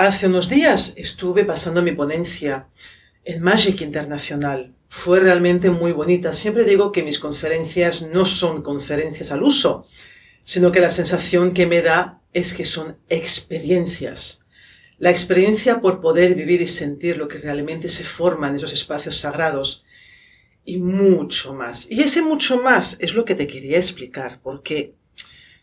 Hace unos días estuve pasando mi ponencia en Magic Internacional. Fue realmente muy bonita. Siempre digo que mis conferencias no son conferencias al uso, sino que la sensación que me da es que son experiencias. La experiencia por poder vivir y sentir lo que realmente se forma en esos espacios sagrados y mucho más. Y ese mucho más es lo que te quería explicar, porque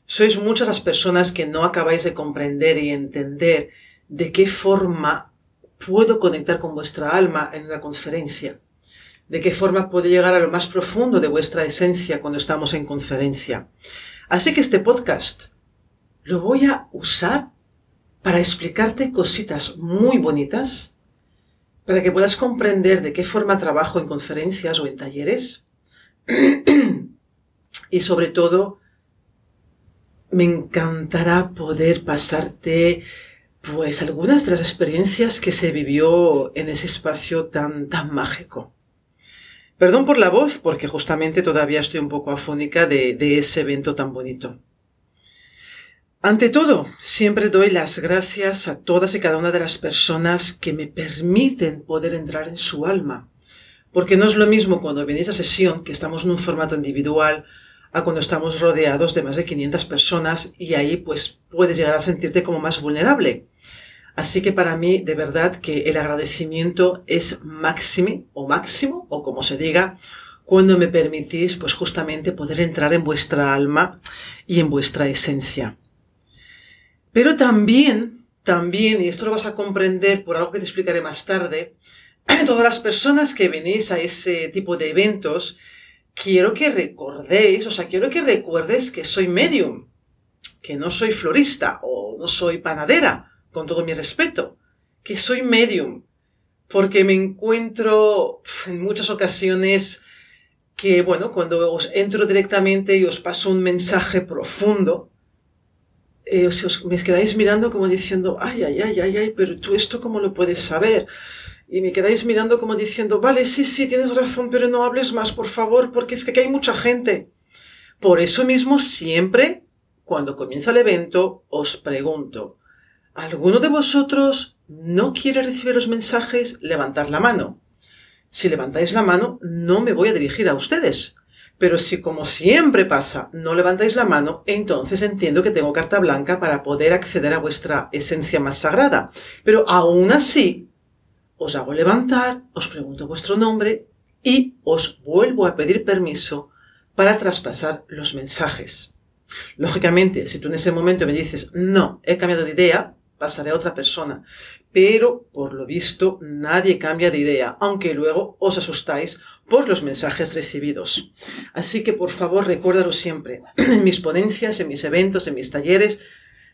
sois muchas las personas que no acabáis de comprender y entender de qué forma puedo conectar con vuestra alma en una conferencia, de qué forma puedo llegar a lo más profundo de vuestra esencia cuando estamos en conferencia. Así que este podcast lo voy a usar para explicarte cositas muy bonitas, para que puedas comprender de qué forma trabajo en conferencias o en talleres. y sobre todo, me encantará poder pasarte pues algunas de las experiencias que se vivió en ese espacio tan, tan mágico. Perdón por la voz, porque justamente todavía estoy un poco afónica de, ese evento tan bonito. Ante todo, siempre doy las gracias a todas y cada una de las personas que me permiten poder entrar en su alma. Porque no es lo mismo cuando venís a sesión, que estamos en un formato individual, a cuando estamos rodeados de más de 500 personas y ahí pues puedes llegar a sentirte como más vulnerable. Así que para mí, de verdad, que el agradecimiento es máximo o máximo, o como se diga, cuando me permitís, pues justamente poder entrar en vuestra alma y en vuestra esencia. Pero también, también, y esto lo vas a comprender por algo que te explicaré más tarde, todas las personas que venís a ese tipo de eventos, quiero que recordéis, o sea, quiero que recuerdes que soy medium, que no soy florista o no soy panadera, con todo mi respeto, que soy medium, porque me encuentro en muchas ocasiones que, bueno, cuando os entro directamente y os paso un mensaje profundo, eh, os, me quedáis mirando como diciendo, ay, ay, ay, ay, ay, pero tú esto cómo lo puedes saber? Y me quedáis mirando como diciendo, vale, sí, sí, tienes razón, pero no hables más, por favor, porque es que aquí hay mucha gente. Por eso mismo siempre, cuando comienza el evento, os pregunto, ¿alguno de vosotros no quiere recibir los mensajes? Levantar la mano. Si levantáis la mano, no me voy a dirigir a ustedes. Pero si como siempre pasa, no levantáis la mano, entonces entiendo que tengo carta blanca para poder acceder a vuestra esencia más sagrada. Pero aún así, os hago levantar, os pregunto vuestro nombre y os vuelvo a pedir permiso para traspasar los mensajes. Lógicamente, si tú en ese momento me dices, no, he cambiado de idea, pasaré a otra persona. Pero, por lo visto, nadie cambia de idea, aunque luego os asustáis por los mensajes recibidos. Así que, por favor, recuérdalo siempre. En mis ponencias, en mis eventos, en mis talleres,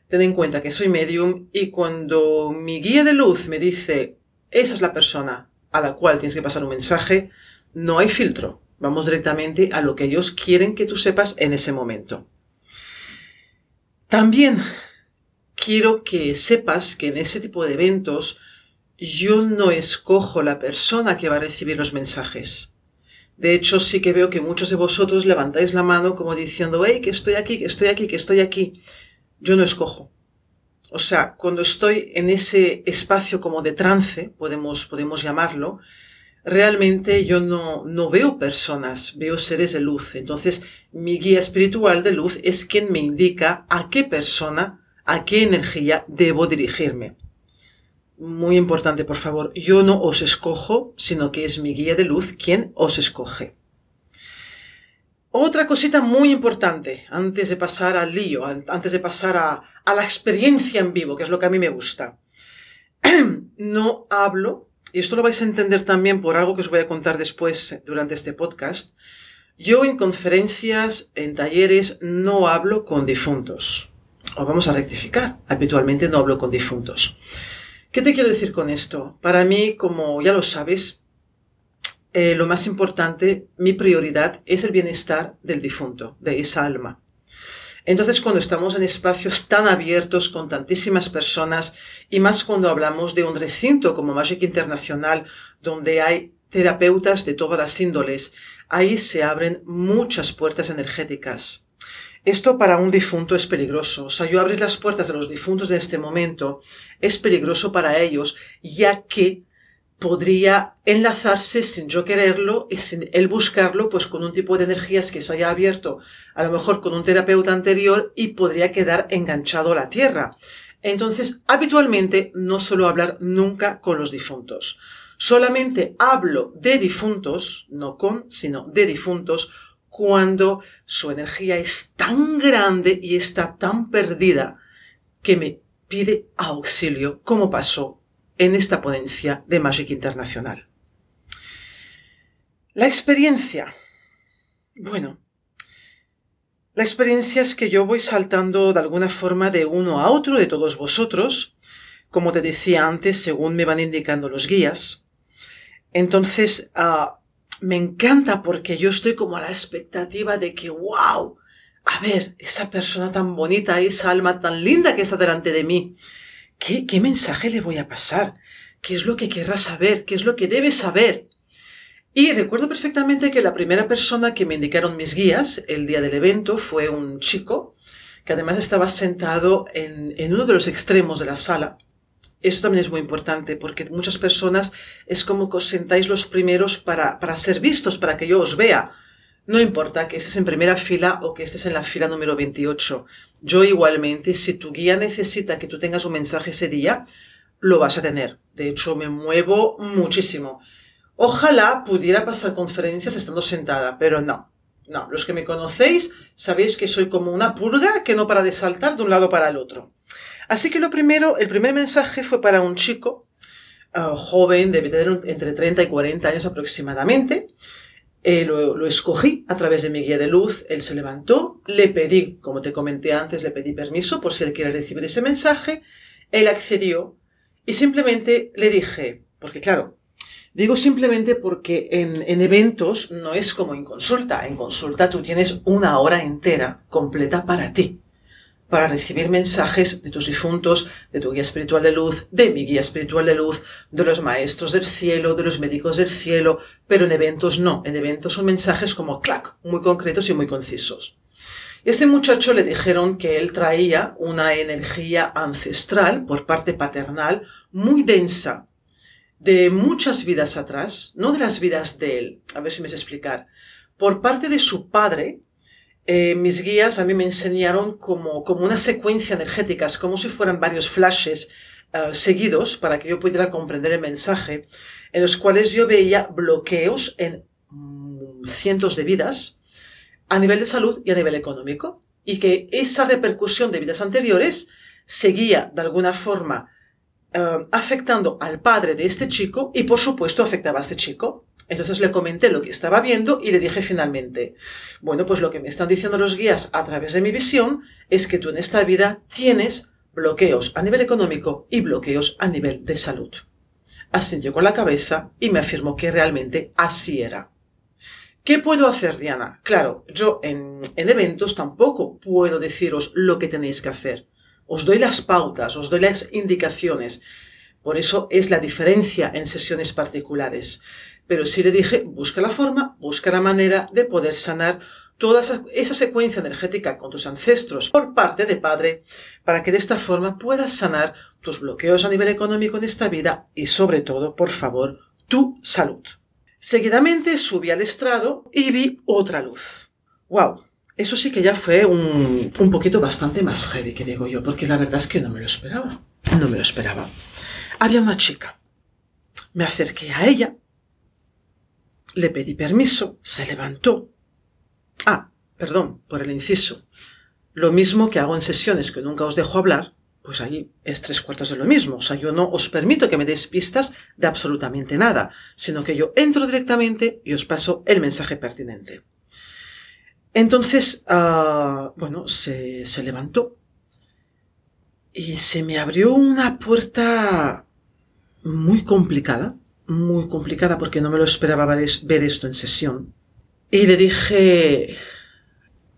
ten en cuenta que soy medium y cuando mi guía de luz me dice esa es la persona a la cual tienes que pasar un mensaje. No hay filtro. Vamos directamente a lo que ellos quieren que tú sepas en ese momento. También quiero que sepas que en ese tipo de eventos yo no escojo la persona que va a recibir los mensajes. De hecho, sí que veo que muchos de vosotros levantáis la mano como diciendo, hey, que estoy aquí, que estoy aquí, que estoy aquí. Yo no escojo. O sea, cuando estoy en ese espacio como de trance, podemos, podemos llamarlo, realmente yo no, no veo personas, veo seres de luz. Entonces, mi guía espiritual de luz es quien me indica a qué persona, a qué energía debo dirigirme. muy importante, por favor, yo no os escojo, sino que es mi guía de luz quien os escoge. Otra cosita muy importante, antes de pasar al lío, antes de pasar a, a la experiencia en vivo, que es lo que a mí me gusta. no hablo, y esto lo vais a entender también por algo que os voy a contar después durante este podcast, yo en conferencias, en talleres, no hablo con difuntos. O vamos a rectificar, habitualmente no hablo con difuntos. ¿Qué te quiero decir con esto? Para mí, como ya lo sabes, eh, lo más importante, mi prioridad es el bienestar del difunto, de esa alma. Entonces, cuando estamos en espacios tan abiertos con tantísimas personas, y más cuando hablamos de un recinto como Magic Internacional, donde hay terapeutas de todas las índoles, ahí se abren muchas puertas energéticas. Esto para un difunto es peligroso. O sea, yo abrir las puertas de los difuntos de este momento es peligroso para ellos, ya que podría enlazarse sin yo quererlo y sin él buscarlo, pues con un tipo de energías que se haya abierto, a lo mejor con un terapeuta anterior y podría quedar enganchado a la tierra. Entonces, habitualmente no suelo hablar nunca con los difuntos. Solamente hablo de difuntos, no con, sino de difuntos, cuando su energía es tan grande y está tan perdida que me pide auxilio, como pasó en esta ponencia de Magic Internacional. La experiencia. Bueno, la experiencia es que yo voy saltando de alguna forma de uno a otro de todos vosotros, como te decía antes, según me van indicando los guías. Entonces, uh, me encanta porque yo estoy como a la expectativa de que, wow, a ver, esa persona tan bonita, esa alma tan linda que está delante de mí, ¿qué, mensaje le voy a pasar? ¿Qué es lo que querrá saber? ¿Qué es lo que debe saber? Y recuerdo perfectamente que la primera persona que me indicaron mis guías el día del evento fue un chico que además estaba sentado en, en uno de los extremos de la sala esto también es muy importante porque muchas personas es como que os sentáis los primeros para, para ser vistos, para que yo os vea. No importa que estés en primera fila o que estés en la fila número 28. Yo igualmente, si tu guía necesita que tú tengas un mensaje ese día, lo vas a tener. De hecho, me muevo muchísimo. Ojalá pudiera pasar conferencias estando sentada, pero no. No, los que me conocéis sabéis que soy como una purga que no para de saltar de un lado para el otro. Así que lo primero, el primer mensaje fue para un chico uh, joven, debe tener entre 30 y 40 años aproximadamente. Eh, lo, lo, escogí a través de mi guía de luz, él se levantó, le pedí, como te comenté antes, le pedí permiso por si él quiere recibir ese mensaje, él accedió y simplemente le dije, porque claro, digo simplemente porque en, en eventos no es como en consulta, en consulta tú tienes una hora entera completa para ti para recibir mensajes de tus difuntos, de tu guía espiritual de luz, de mi guía espiritual de luz, de los maestros del cielo, de los médicos del cielo, pero en eventos no. En eventos son mensajes como clac, muy concretos y muy concisos. Este muchacho le dijeron que él traía una energía ancestral por parte paternal muy densa, de muchas vidas atrás, no de las vidas de él, a ver si me sé explicar, por parte de su padre, eh, mis guías a mí me enseñaron como, como una secuencia energética, como si fueran varios flashes uh, seguidos para que yo pudiera comprender el mensaje, en los cuales yo veía bloqueos en mm, cientos de vidas a nivel de salud y a nivel económico, y que esa repercusión de vidas anteriores seguía de alguna forma uh, afectando al padre de este chico y por supuesto afectaba a este chico. Entonces le comenté lo que estaba viendo y le dije finalmente, bueno, pues lo que me están diciendo los guías a través de mi visión es que tú en esta vida tienes bloqueos a nivel económico y bloqueos a nivel de salud. Asintió con la cabeza y me afirmó que realmente así era. ¿Qué puedo hacer, Diana? Claro, yo en eventos tampoco puedo deciros lo que tenéis que hacer. Os doy las pautas, os doy las indicaciones. Por eso es la diferencia en sesiones particulares. Pero sí le dije, busca la forma, busca la manera de poder sanar toda esa, secuencia energética con tus ancestros por parte de padre, para que de esta forma puedas sanar tus bloqueos a nivel económico en esta vida y sobre todo, por favor, tu salud. Seguidamente subí al estrado y vi otra luz. ¡Wow! Eso sí que ya fue un, un poquito bastante más heavy, que digo yo, porque la verdad es que no me lo esperaba. No me lo esperaba. había una chica. Me acerqué a ella, le pedí permiso, se levantó. Ah, perdón por el inciso. Lo mismo que hago en sesiones que nunca os dejo hablar, pues ahí es tres cuartos de lo mismo. O sea, yo no os permito que me deis pistas de absolutamente nada, sino que yo entro directamente y os paso el mensaje pertinente. Entonces, ah, bueno, se, levantó y se me abrió una puerta muy complicada, muy complicada porque no me lo esperaba ver esto en sesión. Y le dije,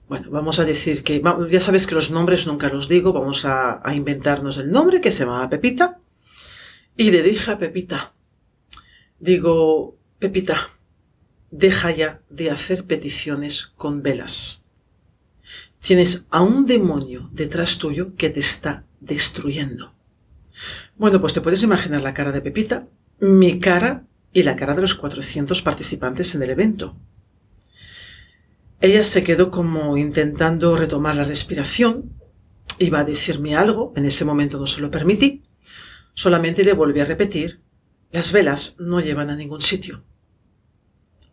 bueno, vamos a decir que, ya sabes que los nombres nunca los digo, vamos a, inventarnos el nombre que se llamaba Pepita. Y le dije a Pepita, digo, Pepita, deja ya de hacer peticiones con velas. Tienes a un demonio detrás tuyo que te está destruyendo. Bueno, pues te puedes imaginar la cara de Pepita, mi cara y la cara de los 400 participantes en el evento. Ella se quedó como intentando retomar la respiración. Iba a decirme algo, en ese momento no se lo permití. Solamente le volví a repetir, las velas no llevan a ningún sitio.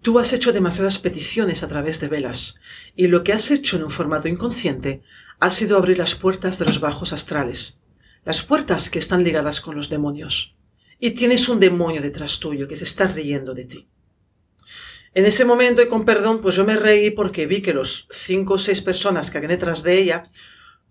Tú has hecho demasiadas peticiones a través de velas, y lo que has hecho en un formato inconsciente ha sido abrir las puertas de los bajos astrales, las puertas que están ligadas con los demonios. Y tienes un demonio detrás tuyo que se está riendo de ti. En ese momento, y con perdón, pues yo me reí porque vi que los cinco o seis personas que habían detrás de ella,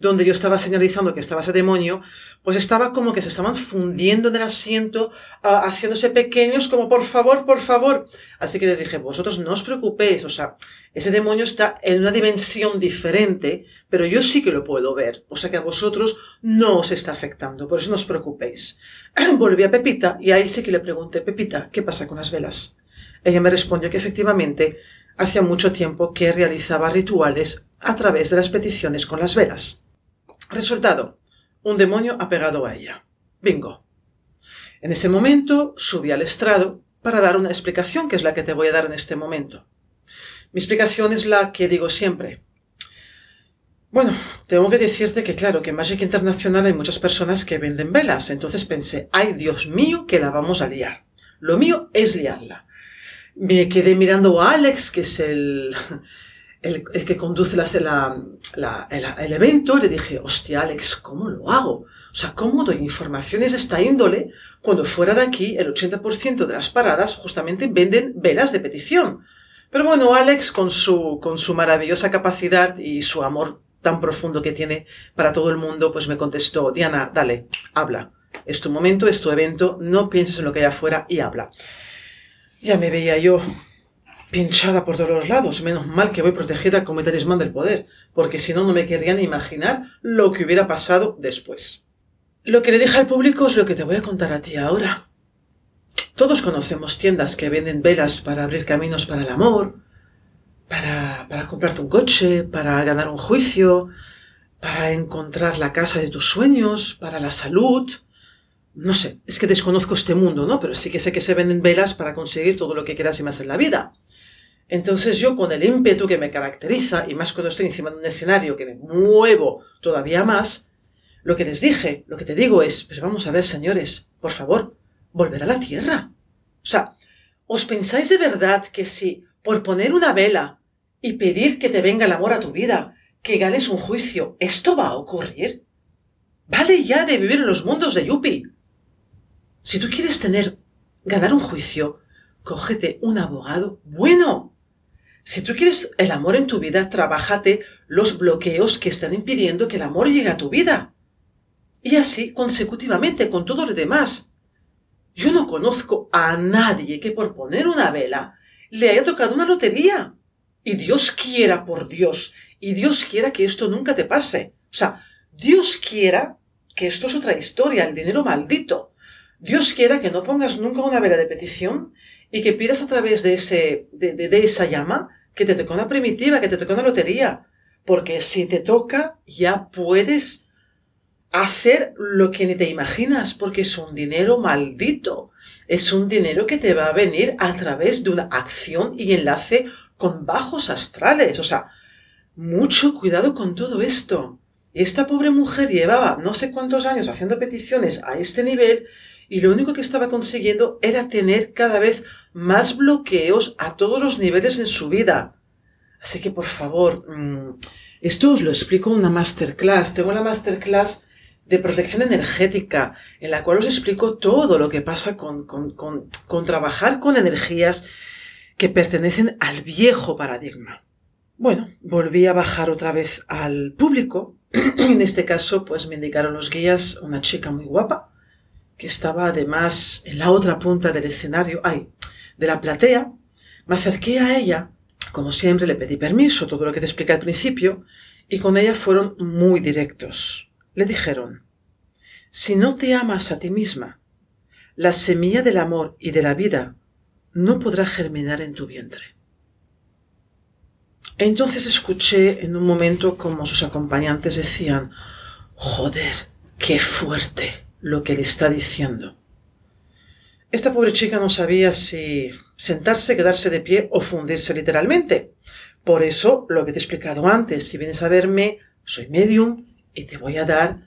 donde yo estaba señalizando que estaba ese demonio, pues estaba como que se estaban fundiendo en el asiento, ah, haciéndose pequeños, como por favor, por favor. Así que les dije, vosotros no os preocupéis, o sea, ese demonio está en una dimensión diferente, pero yo sí que lo puedo ver, o sea que a vosotros no os está afectando, por eso no os preocupéis. Volví a Pepita y ahí sí que le pregunté, Pepita, ¿qué pasa con las velas? Ella me respondió que efectivamente hacía mucho tiempo que realizaba rituales a través de las peticiones con las velas. Resultado, un demonio ha pegado a ella. Bingo. En ese momento subí al estrado para dar una explicación que es la que te voy a dar en este momento. Mi explicación es la que digo siempre. Bueno, tengo que decirte que claro, que en Magic Internacional hay muchas personas que venden velas, entonces pensé, ay Dios mío, que la vamos a liar. Lo mío es liarla me quedé mirando a Alex, que es el, el, que conduce la, el, evento, y le dije, hostia, Alex, ¿cómo lo hago? O sea, ¿cómo doy informaciones de esta índole cuando fuera de aquí el 80% de las paradas justamente venden velas de petición? Pero bueno, Alex, con su, con su maravillosa capacidad y su amor tan profundo que tiene para todo el mundo, pues me contestó, Diana, dale, habla. Es tu momento, es tu evento, no pienses en lo que hay afuera y habla. Ya me veía yo pinchada por todos los lados. Menos mal que voy protegida como talismán del poder, porque si no, no me querrían imaginar lo que hubiera pasado después. Lo que le dije al público es lo que te voy a contar a ti ahora. Todos conocemos tiendas que venden velas para abrir caminos para el amor, para, para comprarte un coche, para ganar un juicio, para encontrar la casa de tus sueños, para la salud, no sé, es que desconozco este mundo, ¿no? Pero sí que sé que se venden velas para conseguir todo lo que quieras y más en la vida. Entonces yo con el ímpetu que me caracteriza, y más cuando estoy encima de un escenario que me muevo todavía más, lo que les dije, lo que te digo es, pues vamos a ver, señores, por favor, volver a la tierra. O sea, ¿os pensáis de verdad que si por poner una vela y pedir que te venga el amor a tu vida, que ganes un juicio, esto va a ocurrir? Vale ya de vivir en los mundos de Yuppie. Si tú quieres tener, ganar un juicio, cógete un abogado bueno. Si tú quieres el amor en tu vida, trabájate los bloqueos que están impidiendo que el amor llegue a tu vida. Y así consecutivamente con todo lo demás. Yo no conozco a nadie que por poner una vela le haya tocado una lotería. Y Dios quiera, por Dios, y Dios quiera que esto nunca te pase. O sea, Dios quiera que esto es otra historia, el dinero maldito. Dios quiera que no pongas nunca una vela de petición y que pidas a través de, ese, de, esa llama que te toque una primitiva, que te toque una lotería. Porque si te toca, ya puedes hacer lo que ni te imaginas, porque es un dinero maldito. Es un dinero que te va a venir a través de una acción y enlace con bajos astrales. O sea, mucho cuidado con todo esto. Esta pobre mujer llevaba no sé cuántos años haciendo peticiones a este nivel y lo único que estaba consiguiendo era tener cada vez más bloqueos a todos los niveles en su vida. Así que por favor, mm, esto os lo explico en una masterclass. Tengo la masterclass de protección energética, en la cual os explico todo lo que pasa con, con, con, con trabajar con energías que pertenecen al viejo paradigma. Bueno, volví a bajar otra vez al público. en este caso, pues me indicaron los guías una chica muy guapa, que estaba además en la otra punta del escenario, ay, de la platea. Me acerqué a ella, como siempre le pedí permiso, todo lo que te expliqué al principio, y con ella fueron muy directos. Le dijeron, si no te amas a ti misma, la semilla del amor y de la vida no podrá germinar en tu vientre. Entonces escuché en un momento como sus acompañantes decían, joder, qué fuerte lo que le está diciendo. Esta pobre chica no sabía si sentarse, quedarse de pie o fundirse literalmente. Por eso, lo que te he explicado antes, si vienes a verme, soy medium y te voy a dar,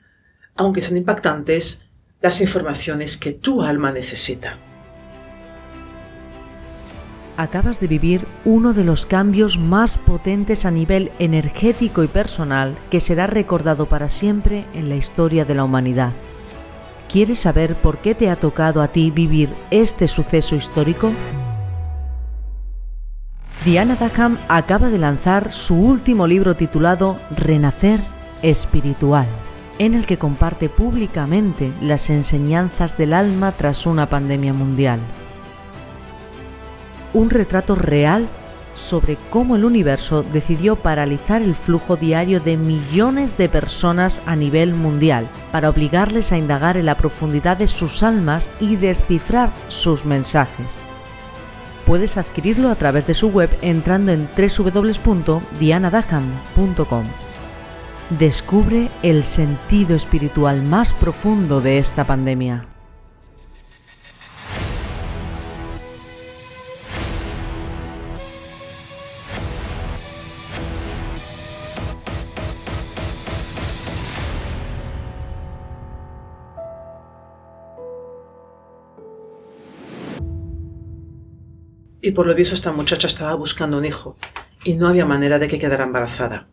aunque sean impactantes, las informaciones que tu alma necesita acabas de vivir uno de los cambios más potentes a nivel energético y personal que será recordado para siempre en la historia de la humanidad. ¿Quieres saber por qué te ha tocado a ti vivir este suceso histórico? Diana Dackham acaba de lanzar su último libro titulado Renacer Espiritual, en el que comparte públicamente las enseñanzas del alma tras una pandemia mundial un retrato real sobre cómo el universo decidió paralizar el flujo diario de millones de personas a nivel mundial para obligarles a indagar en la profundidad de sus almas y descifrar sus mensajes. Puedes adquirirlo a través de su web entrando en www.dianadaham.com. Descubre el sentido espiritual más profundo de esta pandemia. Y por lo visto esta muchacha estaba buscando un hijo y no había manera de que quedara embarazada.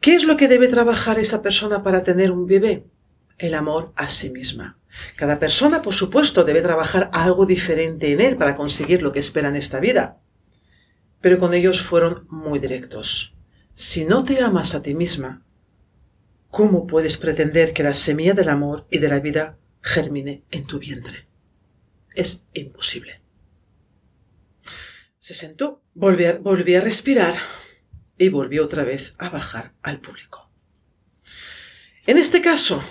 ¿Qué es lo que debe trabajar esa persona para tener un bebé? El amor a sí misma. Cada persona, por supuesto, debe trabajar algo diferente en él para conseguir lo que espera en esta vida. Pero con ellos fueron muy directos. Si no te amas a ti misma, ¿cómo puedes pretender que la semilla del amor y de la vida germine en tu vientre? Es imposible. Se sentó, volvió a, respirar y volvió otra vez a bajar al público. En este caso,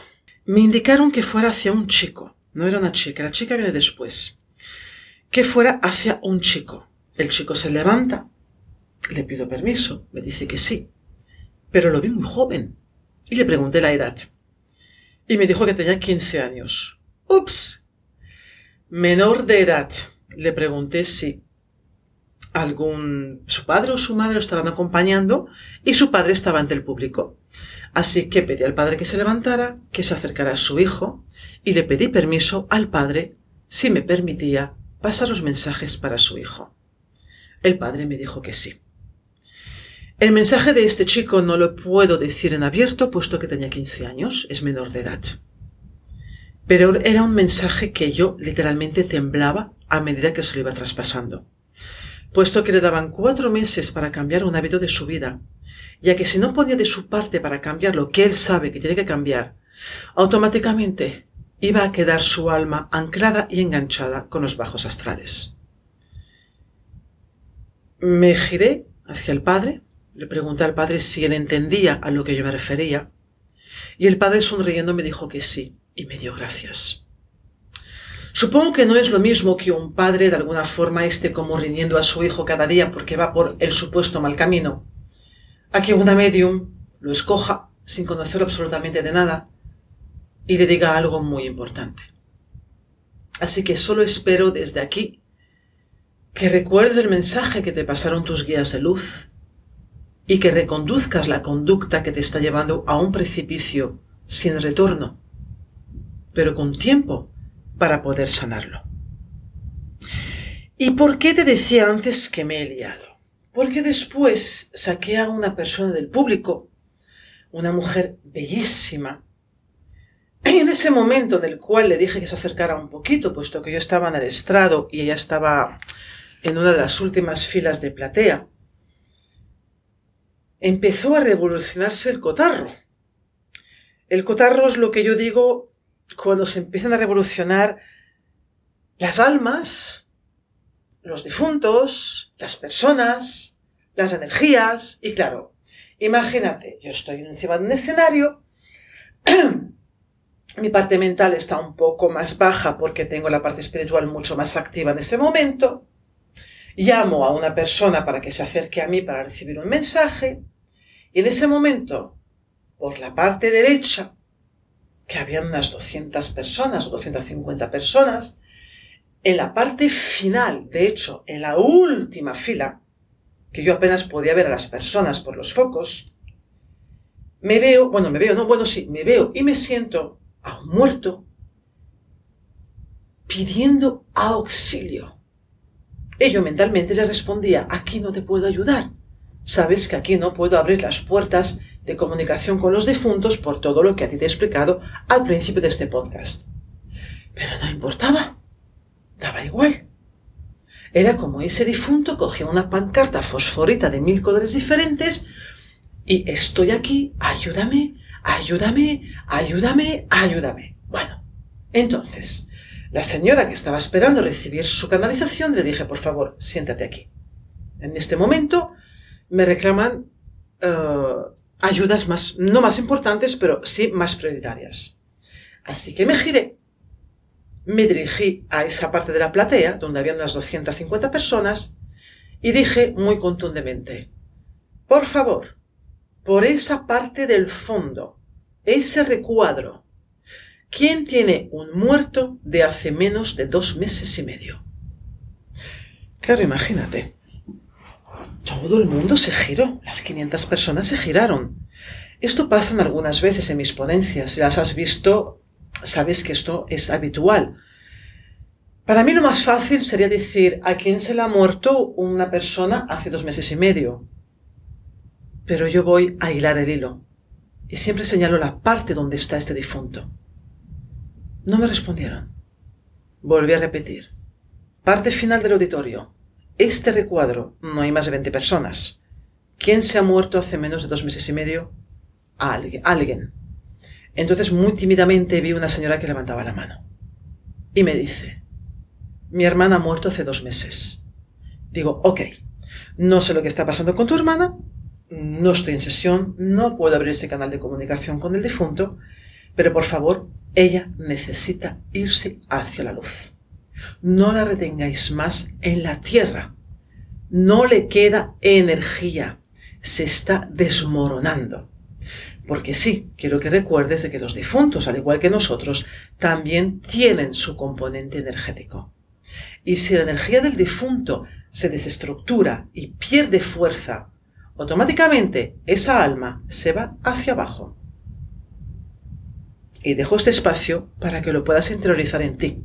me indicaron que fuera hacia un chico. No era una chica, la chica viene después. Que fuera hacia un chico. El chico se levanta, le pido permiso, me dice que sí, pero lo vi muy joven. Y le pregunté la edad. Y me dijo que tenía 15 años. ¡Ups! Menor de edad. Le pregunté si algún, su padre o su madre lo estaban acompañando y su padre estaba ante el público. Así que pedí al padre que se levantara, que se acercara a su hijo y le pedí permiso al padre si me permitía pasar los mensajes para su hijo. El padre me dijo que sí. El mensaje de este chico no lo puedo decir en abierto puesto que tenía 15 años, es menor de edad. Pero era un mensaje que yo literalmente temblaba a medida que se lo iba traspasando puesto que le daban cuatro meses para cambiar un hábito de su vida, ya que si no ponía de su parte para cambiar lo que él sabe que tiene que cambiar, automáticamente iba a quedar su alma anclada y enganchada con los bajos astrales. Me giré hacia el padre, le pregunté al padre si él entendía a lo que yo me refería, y el padre sonriendo me dijo que sí, y me dio gracias. Supongo que no es lo mismo que un padre de alguna forma esté como riñendo a su hijo cada día porque va por el supuesto mal camino, a que una medium lo escoja sin conocer absolutamente de nada y le diga algo muy importante. Así que solo espero desde aquí que recuerdes el mensaje que te pasaron tus guías de luz y que reconduzcas la conducta que te está llevando a un precipicio sin retorno, pero con tiempo para poder sanarlo. ¿Y por qué te decía antes que me he liado? Porque después saqué a una persona del público, una mujer bellísima, y en ese momento en el cual le dije que se acercara un poquito, puesto que yo estaba en el estrado y ella estaba en una de las últimas filas de platea, empezó a revolucionarse el cotarro. El cotarro es lo que yo digo cuando se empiezan a revolucionar las almas, los difuntos, las personas, las energías, y claro, imagínate, yo estoy encima de un escenario, mi parte mental está un poco más baja porque tengo la parte espiritual mucho más activa en ese momento, llamo a una persona para que se acerque a mí para recibir un mensaje, y en ese momento, por la parte derecha, que habían unas 200 personas o 250 personas, en la parte final, de hecho, en la última fila, que yo apenas podía ver a las personas por los focos, me veo, bueno, me veo, no, bueno, sí, me veo y me siento a un muerto pidiendo auxilio. Ello mentalmente le respondía, aquí no te puedo ayudar. Sabes que aquí no puedo abrir las puertas de comunicación con los difuntos por todo lo que a ti te he explicado al principio de este podcast. Pero no importaba. Daba igual. Era como ese difunto cogía una pancarta fosforita de mil colores diferentes y estoy aquí, ayúdame, ayúdame, ayúdame, ayúdame. Bueno, entonces, la señora que estaba esperando recibir su canalización le dije, por favor, siéntate aquí. En este momento me reclaman eh, ayudas más, no más importantes, pero sí más prioritarias. Así que me giré, me dirigí a esa parte de la platea, donde había unas 250 personas, y dije muy contundentemente, por favor, por esa parte del fondo, ese recuadro, ¿Quién tiene un muerto de hace menos de dos meses y medio? Claro, imagínate. Todo el mundo se giró, las 500 personas se giraron. Esto pasa algunas veces en mis ponencias, si las has visto, sabes que esto es habitual. Para mí lo más fácil sería decir a quién se le ha muerto una persona hace dos meses y medio. Pero yo voy a hilar el hilo y siempre señalo la parte donde está este difunto. No me respondieron. Volví a repetir. Parte final del auditorio. Este recuadro no hay más de 20 personas. ¿Quién se ha muerto hace menos de dos meses y medio? Alguien. Entonces muy tímidamente vi una señora que levantaba la mano. Y me dice, mi hermana ha muerto hace dos meses. Digo, ok, no sé lo que está pasando con tu hermana, no estoy en sesión, no puedo abrir ese canal de comunicación con el difunto, pero por favor, ella necesita irse hacia la luz. No la retengáis más en la tierra. No le queda energía. Se está desmoronando. Porque sí, quiero que recuerdes de que los difuntos, al igual que nosotros, también tienen su componente energético. Y si la energía del difunto se desestructura y pierde fuerza, automáticamente esa alma se va hacia abajo y dejo este espacio para que lo puedas interiorizar en ti.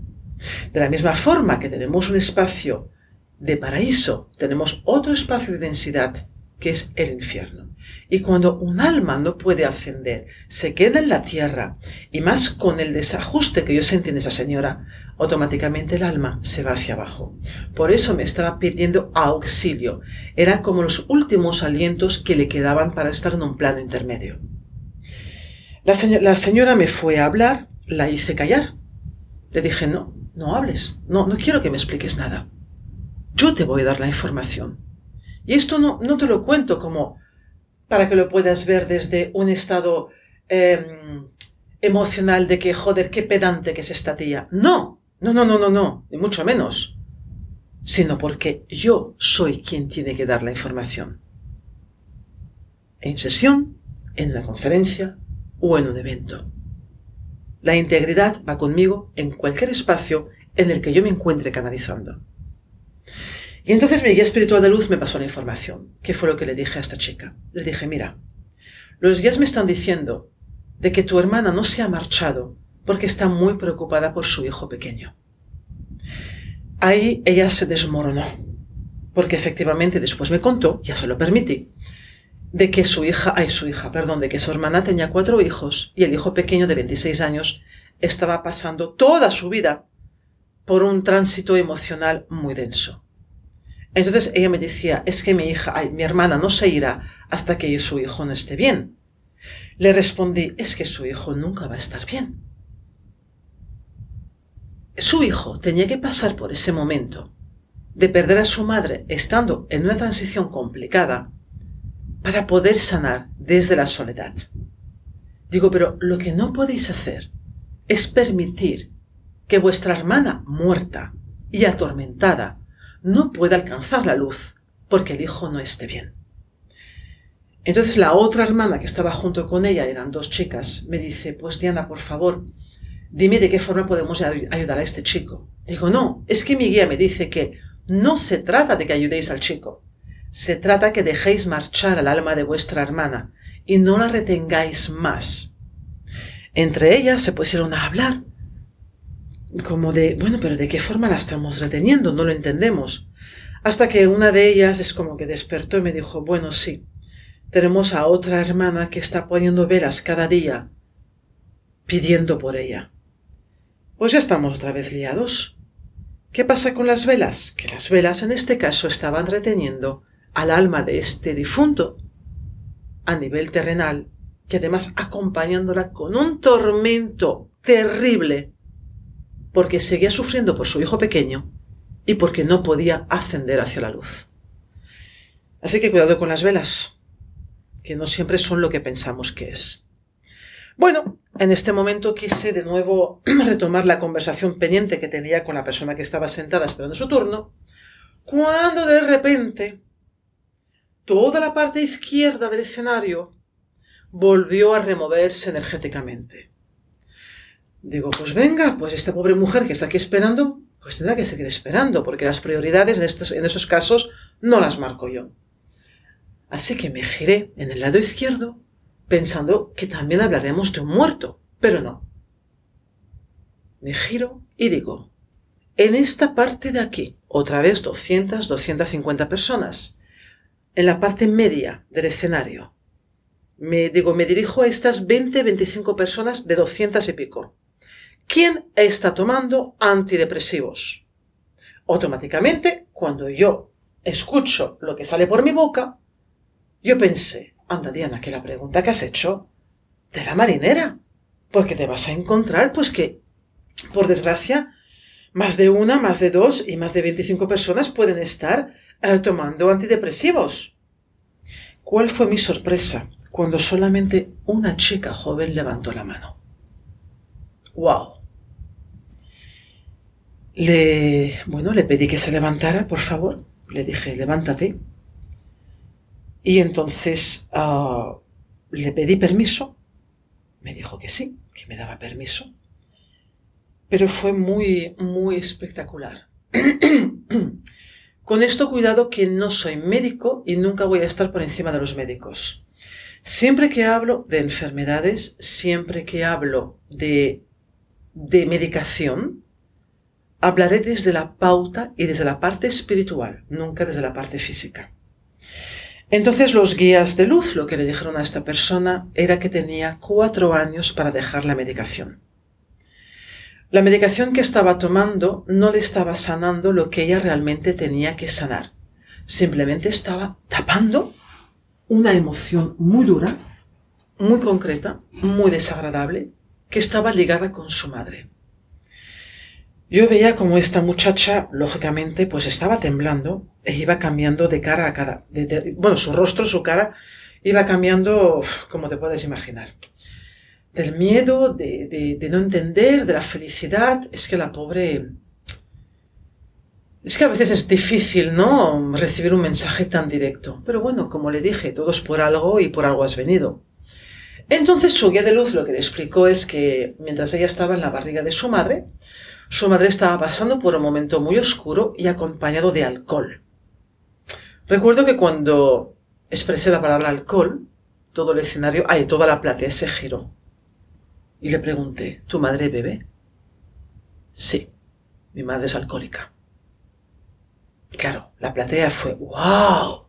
De la misma forma que tenemos un espacio de paraíso, tenemos otro espacio de densidad que es el infierno. Y cuando un alma no puede ascender, se queda en la tierra, y más con el desajuste que yo sentí en esa señora, automáticamente el alma se va hacia abajo. Por eso me estaba pidiendo auxilio. Eran como los últimos alientos que le quedaban para estar en un plano intermedio. La, señora me fue a hablar, la hice callar. Le dije, no, no hables, no, no quiero que me expliques nada. Yo te voy a dar la información. Y esto no, no te lo cuento como para que lo puedas ver desde un estado em, emocional de que, joder, qué pedante que es esta tía. No, no, no, no, no, no, ni mucho menos. Sino porque yo soy quien tiene que dar la información. En sesión, en la conferencia, o en un evento. La integridad va conmigo en cualquier espacio en el que yo me encuentre canalizando. Y entonces mi guía espiritual de luz me pasó la información. ¿Qué fue lo que le dije a esta chica? Le dije, mira, los guías me están diciendo de que tu hermana no se ha marchado porque está muy preocupada por su hijo pequeño. Ahí ella se desmoronó, porque efectivamente después me contó, ya se lo permití, de que su hija, ay, su hija, perdón, de que su hermana tenía cuatro hijos y el hijo pequeño de 26 años estaba pasando toda su vida por un tránsito emocional muy denso. Entonces ella me decía, es que mi hija, ay, mi hermana no se irá hasta que su hijo no esté bien. Le respondí, es que su hijo nunca va a estar bien. Su hijo tenía que pasar por ese momento de perder a su madre estando en una transición complicada para poder sanar desde la soledad. Digo, pero lo que no podéis hacer es permitir que vuestra hermana muerta y atormentada no pueda alcanzar la luz porque el hijo no esté bien. Entonces la otra hermana que estaba junto con ella, eran dos chicas, me dice, pues Diana, por favor, dime de qué forma podemos ayudar a este chico. Digo, no, es que mi guía me dice que no se trata de que ayudéis al chico, se trata que dejéis marchar al alma de vuestra hermana y no la retengáis más. Entre ellas se pusieron a hablar, como de, bueno, pero ¿de qué forma la estamos reteniendo? No lo entendemos. Hasta que una de ellas es como que despertó y me dijo, bueno, sí, tenemos a otra hermana que está poniendo velas cada día pidiendo por ella. Pues ya estamos otra vez liados. ¿Qué pasa con las velas? Que las velas en este caso estaban reteniendo al alma de este difunto a nivel terrenal y además acompañándola con un tormento terrible porque seguía sufriendo por su hijo pequeño y porque no podía ascender hacia la luz. Así que cuidado con las velas que no siempre son lo que pensamos que es. Bueno, en este momento quise de nuevo retomar la conversación pendiente que tenía con la persona que estaba sentada esperando su turno, cuando de repente toda la parte izquierda del escenario volvió a removerse energéticamente. Digo, pues venga, pues esta pobre mujer que está aquí esperando, pues tendrá que seguir esperando, porque las prioridades en, estos, en esos casos no las marco yo. Así que me giré en el lado izquierdo pensando que también hablaremos de un muerto, pero no. Me giro y digo, en esta parte de aquí, otra vez 200, 250 personas, en la parte media del escenario, me digo, me dirijo a estas 20, 25 personas de 200 y pico. ¿Quién está tomando antidepresivos? Automáticamente, cuando yo escucho lo que sale por mi boca, yo pensé, anda Diana, que la pregunta que has hecho de la marinera, porque te vas a encontrar, pues que, por desgracia, más de una, más de dos y más de 25 personas pueden estar eh, tomando antidepresivos. ¿Cuál fue mi sorpresa cuando solamente una chica joven levantó la mano? ¡Wow! Le, bueno, le pedí que se levantara, por favor. Le dije, levántate. Y entonces ah, le pedí permiso. Me dijo que sí, que me daba permiso. Pero fue muy, muy espectacular. Con esto cuidado que no soy médico y nunca voy a estar por encima de los médicos. Siempre que hablo de enfermedades, siempre que hablo de, de medicación, hablaré desde la pauta y desde la parte espiritual, nunca desde la parte física. Entonces los guías de luz lo que le dijeron a esta persona era que tenía cuatro años para dejar la medicación. La medicación que estaba tomando no le estaba sanando lo que ella realmente tenía que sanar. Simplemente estaba tapando una emoción muy dura, muy concreta, muy desagradable, que estaba ligada con su madre. Yo veía como esta muchacha, lógicamente, pues estaba temblando e iba cambiando de cara a cara. bueno, su rostro, su cara, iba cambiando, como te puedes imaginar. Del miedo, de, de no entender, de la felicidad. Es que la pobre... Es que a veces es difícil, ¿no? Recibir un mensaje tan directo. Pero bueno, como le dije, todo es por algo y por algo has venido. Entonces su guía de luz lo que le explicó es que mientras ella estaba en la barriga de su madre, su madre estaba pasando por un momento muy oscuro y acompañado de alcohol. Recuerdo que cuando expresé la palabra alcohol, todo el escenario, ay, toda la platea se giró. Y le pregunté, ¿tu madre bebe? Sí, mi madre es alcohólica. Claro, la platea fue, wow.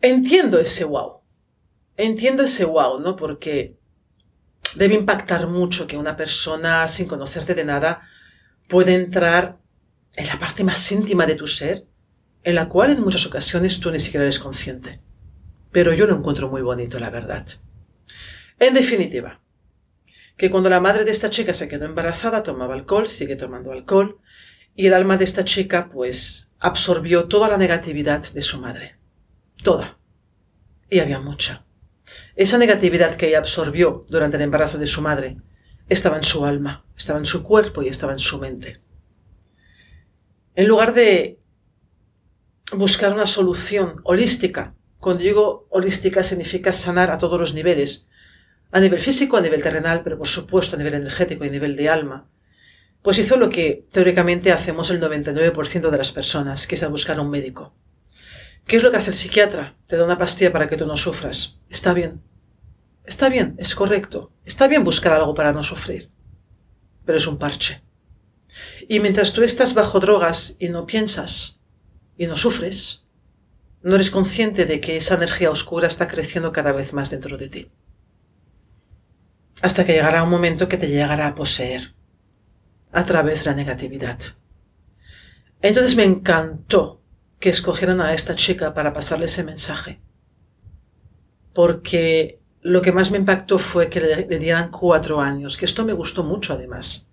Entiendo ese wow. Entiendo ese wow, ¿no? Porque debe impactar mucho que una persona sin conocerte de nada puede entrar en la parte más íntima de tu ser, en la cual en muchas ocasiones tú ni siquiera eres consciente. Pero yo lo encuentro muy bonito, la verdad. En definitiva, que cuando la madre de esta chica se quedó embarazada tomaba alcohol, sigue tomando alcohol, y el alma de esta chica pues absorbió toda la negatividad de su madre. Toda. Y había mucha. Esa negatividad que ella absorbió durante el embarazo de su madre estaba en su alma, estaba en su cuerpo y estaba en su mente. En lugar de buscar una solución holística, cuando digo holística significa sanar a todos los niveles, a nivel físico, a nivel terrenal, pero por supuesto a nivel energético y a nivel de alma, pues hizo lo que teóricamente hacemos el 99% de las personas, que es a buscar a un médico. ¿Qué es lo que hace el psiquiatra? Te da una pastilla para que tú no sufras. Está bien. Está bien, es correcto. Está bien buscar algo para no sufrir. Pero es un parche. Y mientras tú estás bajo drogas y no piensas y no sufres, no eres consciente de que esa energía oscura está creciendo cada vez más dentro de ti. Hasta que llegará un momento que te llegará a poseer a través de la negatividad. Entonces me encantó que escogieran a esta chica para pasarle ese mensaje. Porque lo que más me impactó fue que le, dieran cuatro años, que esto me gustó mucho además,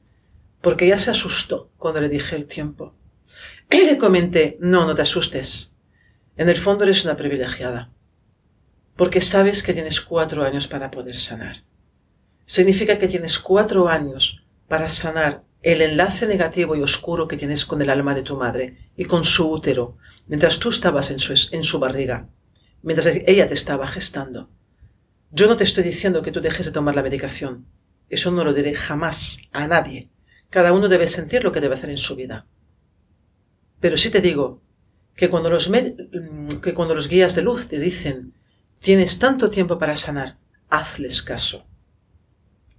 porque ella se asustó cuando le dije el tiempo. Y le comenté, no, no te asustes. En el fondo eres una privilegiada, porque sabes que tienes cuatro años para poder sanar. Significa que tienes cuatro años para sanar el enlace negativo y oscuro que tienes con el alma de tu madre y con su útero, mientras tú estabas en su, en su barriga, mientras ella te estaba gestando. Yo no te estoy diciendo que tú dejes de tomar la medicación. Eso no lo diré jamás a nadie. Cada uno debe sentir lo que debe hacer en su vida. Pero sí te digo que cuando los, que cuando los guías de luz te dicen tienes tanto tiempo para sanar, hazles caso.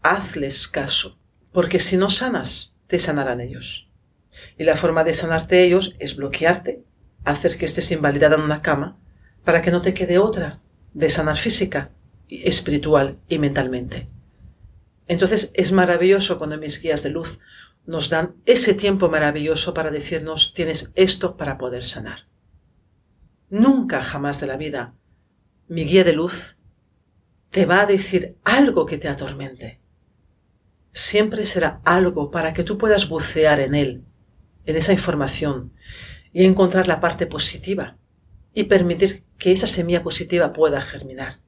Hazles caso. Porque si no sanas, te sanarán ellos. Y la forma de sanarte ellos es bloquearte, hacer que estés invalidada en una cama para que no te quede otra de sanar física, espiritual y mentalmente. Entonces es maravilloso cuando mis guías de luz nos dan ese tiempo maravilloso para decirnos tienes esto para poder sanar. Nunca jamás de la vida mi guía de luz te va a decir algo que te atormente. Siempre será algo para que tú puedas bucear en él, en esa información, y encontrar la parte positiva y permitir que esa semilla positiva pueda germinar.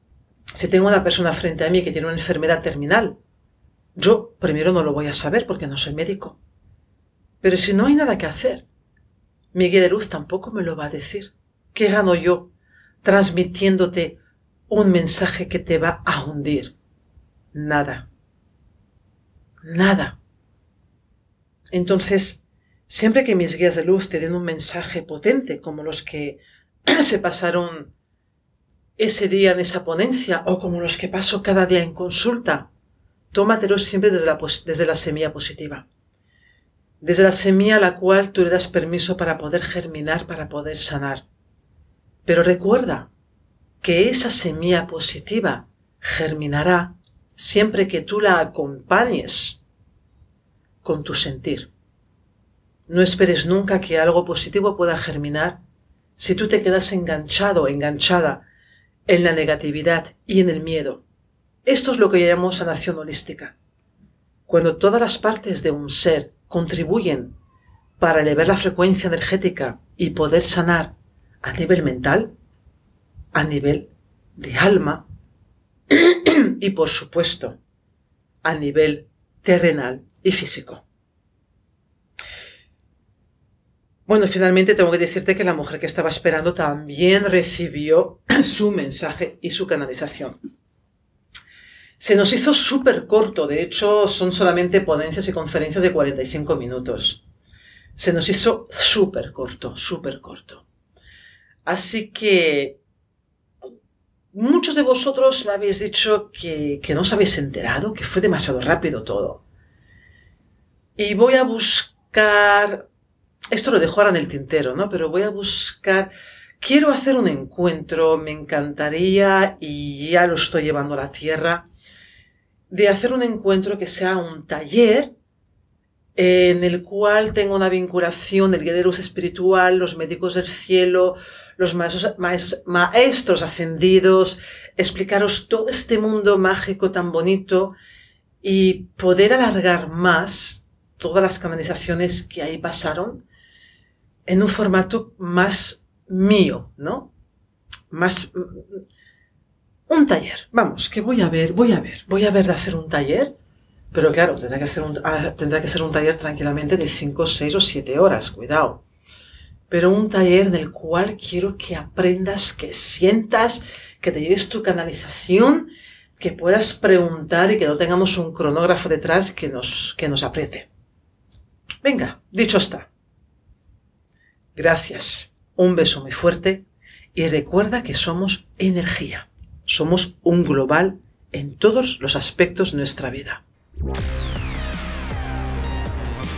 Si tengo una persona frente a mí que tiene una enfermedad terminal, yo primero no lo voy a saber porque no soy médico. Pero si no hay nada que hacer, mi guía de luz tampoco me lo va a decir. ¿Qué gano yo transmitiéndote un mensaje que te va a hundir? Nada. Nada. Entonces, Siempre que mis guías de luz te den un mensaje potente como los que se pasaron ese día en esa ponencia o como los que paso cada día en consulta, tómatelos siempre desde la, desde la semilla positiva. Desde la semilla a la cual tú le das permiso para poder germinar, para poder sanar. Pero recuerda que esa semilla positiva germinará siempre que tú la acompañes con tu sentir. No esperes nunca que algo positivo pueda germinar si tú te quedas enganchado enganchada en la negatividad y en el miedo. Esto es lo que llamamos sanación holística. Cuando todas las partes de un ser contribuyen para elevar la frecuencia energética y poder sanar a nivel mental, a nivel de alma y por supuesto a nivel terrenal y físico. Bueno, finalmente tengo que decirte que la mujer que estaba esperando también recibió su mensaje y su canalización. Se nos hizo súper corto, de hecho son solamente ponencias y conferencias de 45 minutos. Se nos hizo súper corto, súper corto. Así que muchos de vosotros me habéis dicho que, que no os habéis enterado, que fue demasiado rápido todo. Y voy a buscar, esto lo dejo ahora en el tintero, ¿no? Pero voy a buscar, quiero hacer un encuentro, me encantaría, y ya lo estoy llevando a la tierra, de hacer un encuentro que sea un taller en el cual tengo una vinculación del guía de luz espiritual, los médicos del cielo, los maestros, maestros, ascendidos, explicaros todo este mundo mágico tan bonito y poder alargar más todas las canalizaciones que ahí pasaron en un formato más mío, ¿no? Más un taller. Vamos, que voy a ver, voy a ver, voy a ver de hacer un taller pero claro, tendrá que, un, ah, tendrá que ser un taller tranquilamente de 5, 6 o 7 horas, cuidado. Pero un taller en el cual quiero que aprendas, que sientas, que te lleves tu canalización, que puedas preguntar y que no tengamos un cronógrafo detrás que nos, que nos apriete. Venga, dicho está. Gracias. Un beso muy fuerte y recuerda que somos energía. Somos un global en todos los aspectos de nuestra vida.